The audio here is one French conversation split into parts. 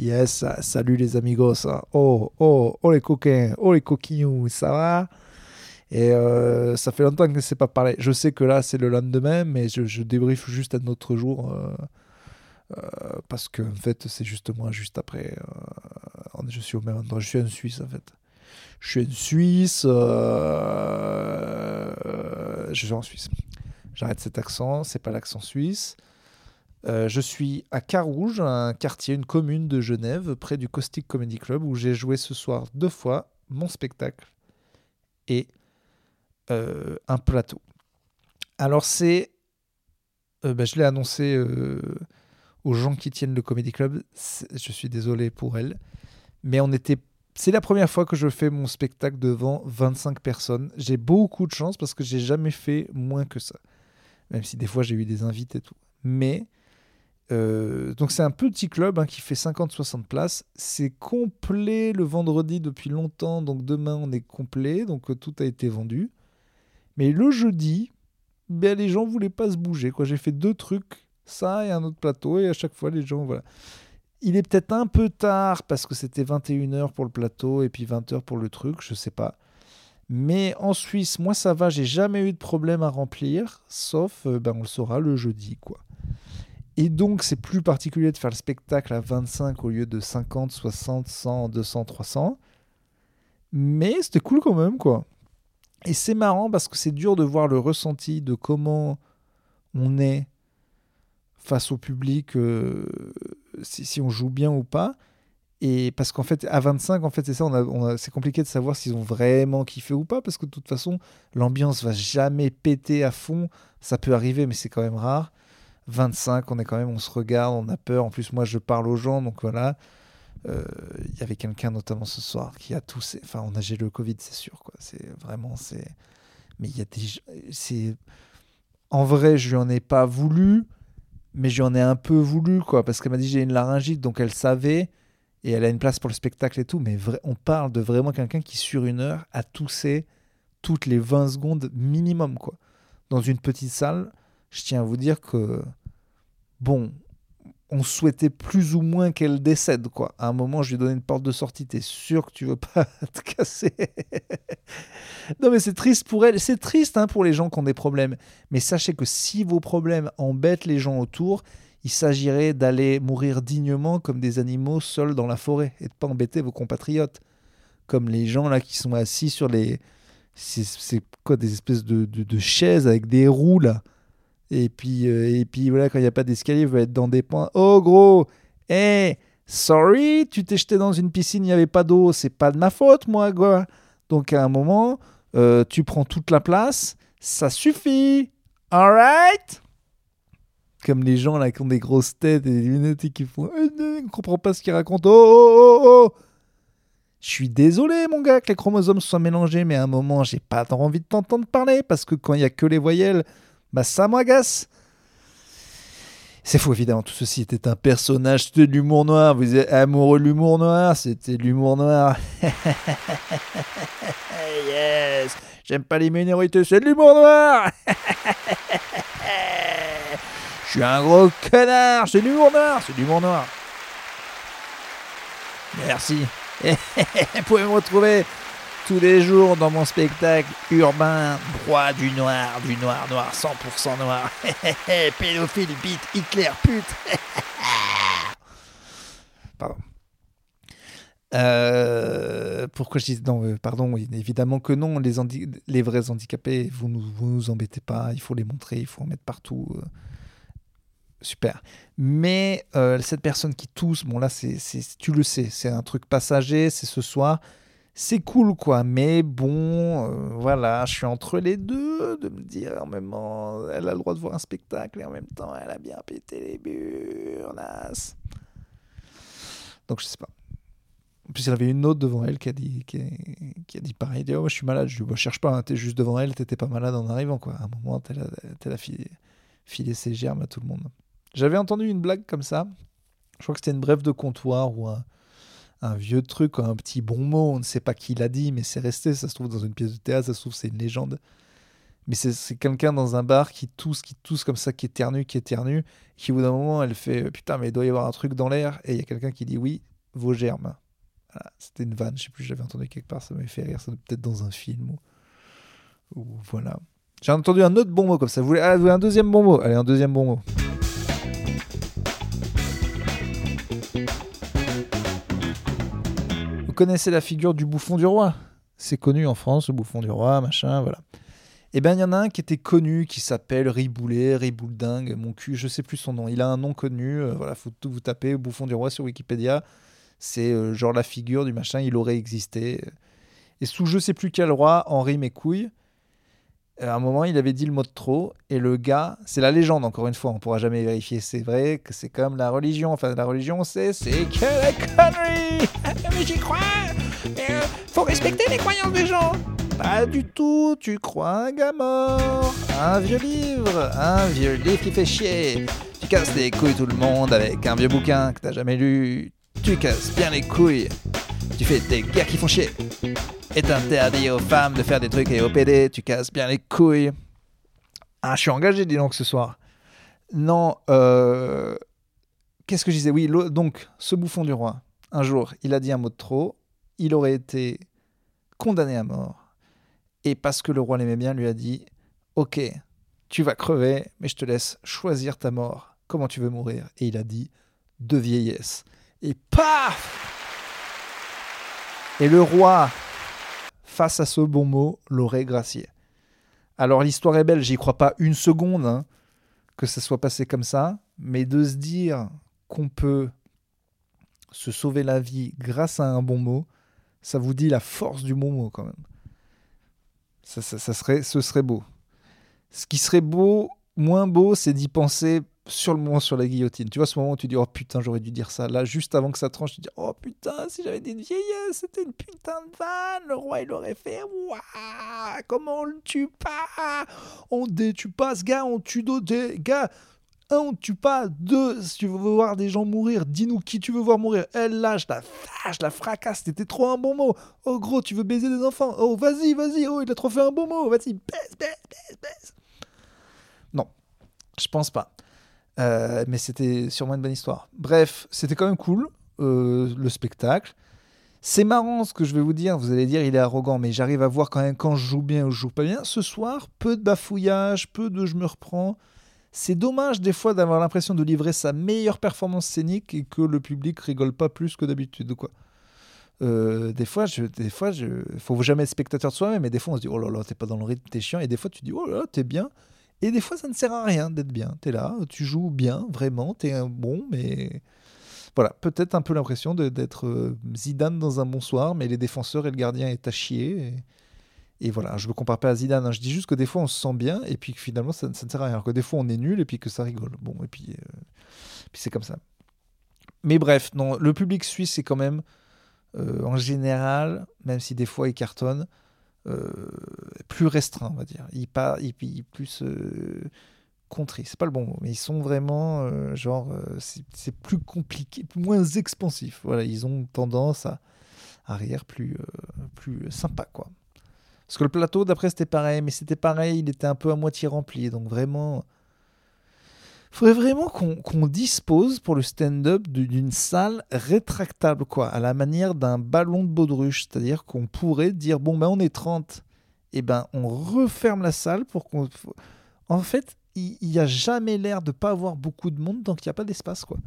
Yes, salut les amigos. Oh, oh, oh les coquins, oh les coquinous, ça va? Et euh, ça fait longtemps que c'est pas parlé. Je sais que là, c'est le lendemain, mais je, je débriefe juste un autre jour. Euh, euh, parce que en fait, c'est juste moi, juste après. je suis au même endroit. Je suis en Suisse, en fait. Je suis en Suisse. je suis en Suisse. J'arrête cet accent, c'est pas l'accent suisse. Euh, je suis à Carouge, un quartier, une commune de Genève, près du Caustic Comedy Club, où j'ai joué ce soir deux fois mon spectacle et euh, un plateau. Alors c'est, euh, bah, je l'ai annoncé aux gens qui tiennent le Comedy Club. Je suis désolé pour elle, mais on était. C'est la première fois que je fais mon spectacle devant 25 personnes. J'ai beaucoup de chance parce que j'ai jamais fait moins que ça, même si des fois j'ai eu des invités et tout. Mais euh, donc c'est un petit club hein, qui fait 50-60 places. C'est complet le vendredi depuis longtemps, donc demain on est complet, donc euh, tout a été vendu. Mais le jeudi, ben, les gens voulaient pas se bouger. J'ai fait deux trucs, ça et un autre plateau, et à chaque fois les gens... voilà. Il est peut-être un peu tard parce que c'était 21h pour le plateau et puis 20h pour le truc, je sais pas. Mais en Suisse, moi ça va, j'ai jamais eu de problème à remplir, sauf euh, ben, on le saura le jeudi quoi. Et donc, c'est plus particulier de faire le spectacle à 25 au lieu de 50, 60, 100, 200, 300. Mais c'était cool quand même, quoi. Et c'est marrant parce que c'est dur de voir le ressenti de comment on est face au public, euh, si, on joue bien ou pas. Et parce qu'en fait, à 25, en fait, c'est ça, on c'est compliqué de savoir s'ils ont vraiment kiffé ou pas, parce que de toute façon, l'ambiance va jamais péter à fond. Ça peut arriver, mais c'est quand même rare. 25, on est quand même, on se regarde, on a peur. En plus, moi, je parle aux gens, donc voilà. Euh, il y avait quelqu'un notamment ce soir qui a tous, enfin, on a j'ai le Covid, c'est sûr, quoi. C'est vraiment, c'est, mais il y a des, c'est, en vrai, je lui en ai pas voulu, mais je lui en ai un peu voulu, quoi, parce qu'elle m'a dit j'ai une laryngite, donc elle savait et elle a une place pour le spectacle et tout, mais on parle de vraiment quelqu'un qui sur une heure a toussé toutes les 20 secondes minimum, quoi, dans une petite salle. Je tiens à vous dire que bon, on souhaitait plus ou moins qu'elle décède, quoi. À un moment, je lui ai donné une porte de sortie. T'es sûr que tu veux pas te casser? Non, mais c'est triste pour elle. C'est triste hein, pour les gens qui ont des problèmes. Mais sachez que si vos problèmes embêtent les gens autour, il s'agirait d'aller mourir dignement comme des animaux seuls dans la forêt et de pas embêter vos compatriotes. Comme les gens là qui sont assis sur les. C'est quoi des espèces de, de chaises avec des roues là et puis, euh, et puis voilà, quand il n'y a pas d'escalier, vous être dans des points. Oh gros, hey, sorry, tu t'es jeté dans une piscine, il n'y avait pas d'eau, c'est pas de ma faute, moi, quoi. Donc à un moment, euh, tu prends toute la place, ça suffit. Alright? Comme les gens là qui ont des grosses têtes et des lunettes et qui font. Euh, on ne comprend pas ce qu'ils racontent. Oh, oh, oh, oh! Je suis désolé, mon gars, que les chromosomes soient mélangés, mais à un moment, j'ai pas envie de t'entendre parler parce que quand il y a que les voyelles, bah ça m'agace. C'est faux, évidemment. Tout ceci était un personnage. C'était de l'humour noir. Vous êtes amoureux de l'humour noir. C'était de l'humour noir. yes. J'aime pas les minorités. C'est de l'humour noir. Je suis un gros connard. C'est de l'humour noir. C'est de l'humour noir. Merci. Vous pouvez me retrouver tous les jours dans mon spectacle urbain, droit du noir, du noir, noir, 100% noir. Pédophile, bite, Hitler, pute. Pardon. Euh, pourquoi je dis non euh, Pardon, évidemment que non. Les, vrais handicapés, vous vous nous embêtez pas. Il faut les montrer, il faut en mettre partout. Euh. super. Mais cette personne qui tousse, bon là, tu le sais, c'est un truc passager, c'est ce soir c'est cool quoi. Mais bon euh, voilà je suis entre les deux de me dire en même temps elle a le droit de voir un spectacle et en même temps elle a bien pété les burnas. Donc je sais pas. En plus il y avait une autre devant elle qui a dit qui, a, dit pareil. Dit, oh, je suis malade. Je ne cherche pas hein, t'es juste devant elle t'étais pas malade en arrivant quoi. À un moment t'as a, filé, filé ses germes à tout le monde. J'avais entendu une blague comme ça. Je crois que c'était une brève de comptoir ou un un vieux truc, un petit bon mot, on ne sait pas qui l'a dit, mais c'est resté, ça se trouve dans une pièce de théâtre, ça se trouve c'est une légende. mais c'est quelqu'un dans un bar qui tousse, qui tousse comme ça, qui éternue, qui éternue, qui au bout d'un moment, elle fait Putain, mais il doit y avoir un truc dans l'air. Et il y a quelqu'un qui dit Oui, vos germes. C'était une vanne, je sais plus, j'avais entendu quelque part, ça m'avait fait rire, ça peut-être dans un film. Ou, voilà. J'ai entendu un autre bon mot comme ça. Vous voulez, ah, vous voulez un deuxième bon mot? Allez, un deuxième bon mot. Connaissez la figure du bouffon du roi C'est connu en France, le bouffon du roi, machin, voilà. Eh bien, il y en a un qui était connu, qui s'appelle Riboulet, Ribouledingue, mon cul, je sais plus son nom. Il a un nom connu, euh, voilà, faut tout vous taper, Bouffon du Roi sur Wikipédia. C'est euh, genre la figure du machin, il aurait existé. Et sous je sais plus quel roi, Henri Mécouille, à un moment, il avait dit le mot de trop, et le gars, c'est la légende, encore une fois, on pourra jamais vérifier, c'est vrai que c'est comme la religion, enfin la religion, c'est c'est que la connerie Mais j'y crois euh, Faut respecter les croyances des gens pas du tout, tu crois un gars mort. Un vieux livre, un vieux livre qui fait chier. Tu casses les couilles tout le monde avec un vieux bouquin que t'as jamais lu. Tu casses bien les couilles. Tu fais des guerres qui font chier. Et t'interdis aux femmes de faire des trucs et au PD, tu casses bien les couilles. Ah, je suis engagé, dis donc, ce soir. Non, euh... Qu'est-ce que je disais? Oui, donc, ce bouffon du roi, un jour, il a dit un mot de trop. Il aurait été condamné à mort et parce que le roi l'aimait bien, lui a dit Ok, tu vas crever, mais je te laisse choisir ta mort. Comment tu veux mourir? Et il a dit De vieillesse. Et paf Et le roi, face à ce bon mot, l'aurait gracié. Alors l'histoire est belle, j'y crois pas une seconde hein, que ça soit passé comme ça, mais de se dire qu'on peut se sauver la vie grâce à un bon mot, ça vous dit la force du bon mot quand même. Ça, serait, ce serait beau. Ce qui serait beau, moins beau, c'est d'y penser sur le moment sur la guillotine. Tu vois, ce moment où tu dis, oh putain, j'aurais dû dire ça. Là, juste avant que ça tranche, tu dis, oh putain, si j'avais dit une vieillesse, c'était une putain de vanne. Le roi, il aurait fait, waouh, comment on le tue pas? On détue pas ce gars, on tue d'autres gars. Un, on tue pas. Deux, si tu veux voir des gens mourir, dis-nous qui tu veux voir mourir. Elle, lâche la fâche, la fracasse, c'était trop un bon mot. Oh gros, tu veux baiser des enfants. Oh, vas-y, vas-y. Oh, il a trop fait un bon mot. Vas-y, baisse, baisse, baisse, baisse. Non, je pense pas. Euh, mais c'était sûrement une bonne histoire. Bref, c'était quand même cool, euh, le spectacle. C'est marrant ce que je vais vous dire. Vous allez dire, il est arrogant, mais j'arrive à voir quand même quand je joue bien ou je joue pas bien. Ce soir, peu de bafouillage, peu de je me reprends. C'est dommage des fois d'avoir l'impression de livrer sa meilleure performance scénique et que le public rigole pas plus que d'habitude. quoi. Euh, des fois, je, des fois, faut jamais être spectateur de soi-même, mais des fois on se dit oh là là, t'es pas dans le rythme, t'es chiant, et des fois tu dis oh là là, t'es bien, et des fois ça ne sert à rien d'être bien, t'es là, tu joues bien, vraiment, t'es un bon, mais voilà, peut-être un peu l'impression d'être euh, Zidane dans un bon soir, mais les défenseurs et le gardien est à chier. Et, voilà, je ne me compare pas à Zidane, hein. je dis juste que des fois on se sent bien et puis que finalement ça, ne sert à rien. Que des fois on est nul et puis que ça rigole. Bon, et puis, euh, puis c'est comme ça. Mais bref, non, le public suisse est quand même, euh, en général, même si des fois il cartonne, plus restreint, on va dire. Il, pas, il, il plus contrit, c'est pas le bon mot, mais ils sont vraiment, genre, c'est plus compliqué, moins expansif. Voilà, ils ont tendance à arrière plus, plus sympa, quoi. Parce que le plateau, d'après, c'était pareil, mais c'était pareil, il était un peu à moitié rempli. Donc vraiment, il faudrait vraiment qu'on dispose pour le stand-up d'une salle rétractable, quoi, à la manière d'un ballon de baudruche. C'est-à-dire qu'on pourrait dire, bon, ben on est 30, et ben on referme la salle pour qu'on... En fait, il n'y a jamais l'air de pas avoir beaucoup de monde, donc il n'y a pas d'espace, quoi.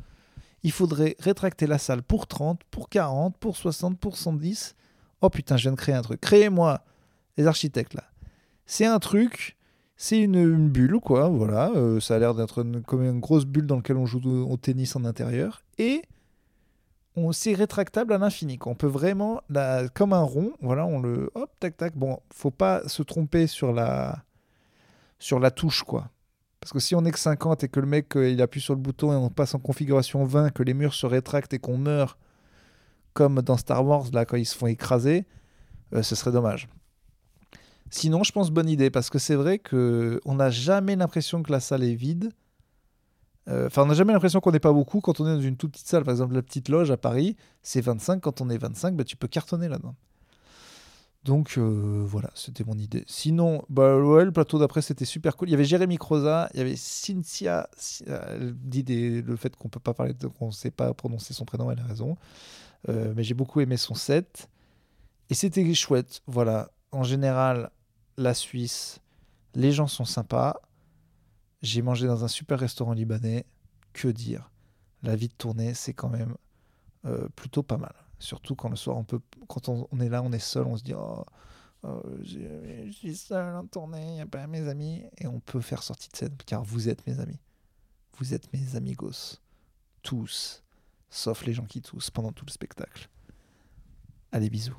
Il faudrait rétracter la salle pour 30, pour 40, pour 60, pour 110. Oh putain, je viens de créer un truc. Créez-moi les architectes là. C'est un truc, c'est une, bulle quoi, voilà. Euh, ça a l'air d'être comme une grosse bulle dans laquelle on joue au, tennis en intérieur et on c'est rétractable à l'infini. On peut vraiment, comme un rond, voilà, on le hop tac tac. Bon, faut pas se tromper sur la sur la touche quoi. Parce que si on est que 50 et que le mec euh, il appuie sur le bouton et on passe en configuration 20, que les murs se rétractent et qu'on meurt comme dans Star Wars là quand ils se font écraser, euh, ce serait dommage. Sinon, je pense bonne idée parce que c'est vrai que on n'a jamais l'impression que la salle est vide. Euh, enfin, on n'a jamais l'impression qu'on n'est pas beaucoup quand on est dans une toute petite salle. Par exemple, la petite loge à Paris, c'est 25. Quand on est 25, bah, tu peux cartonner là-dedans. Donc euh, voilà, c'était mon idée. Sinon, bah, le plateau d'après, c'était super cool. Il y avait Jérémy Croza, il y avait Cynthia. Elle dit le fait qu'on peut pas parler, qu'on sait pas prononcer son prénom, elle a raison. Euh, mais j'ai beaucoup aimé son set. Et c'était chouette. Voilà. En général, la Suisse, les gens sont sympas. J'ai mangé dans un super restaurant libanais. Que dire? La vie de tournée, c'est quand même euh, plutôt pas mal. Surtout quand le soir, on peut, quand on, est là, on est seul, on se dit oh, oh, je suis seul en tournée, il n'y a pas mes amis. Et on peut faire sortie de scène, car vous êtes mes amis. Vous êtes mes amigos. Tous. Sauf les gens qui toussent pendant tout le spectacle. Allez, bisous.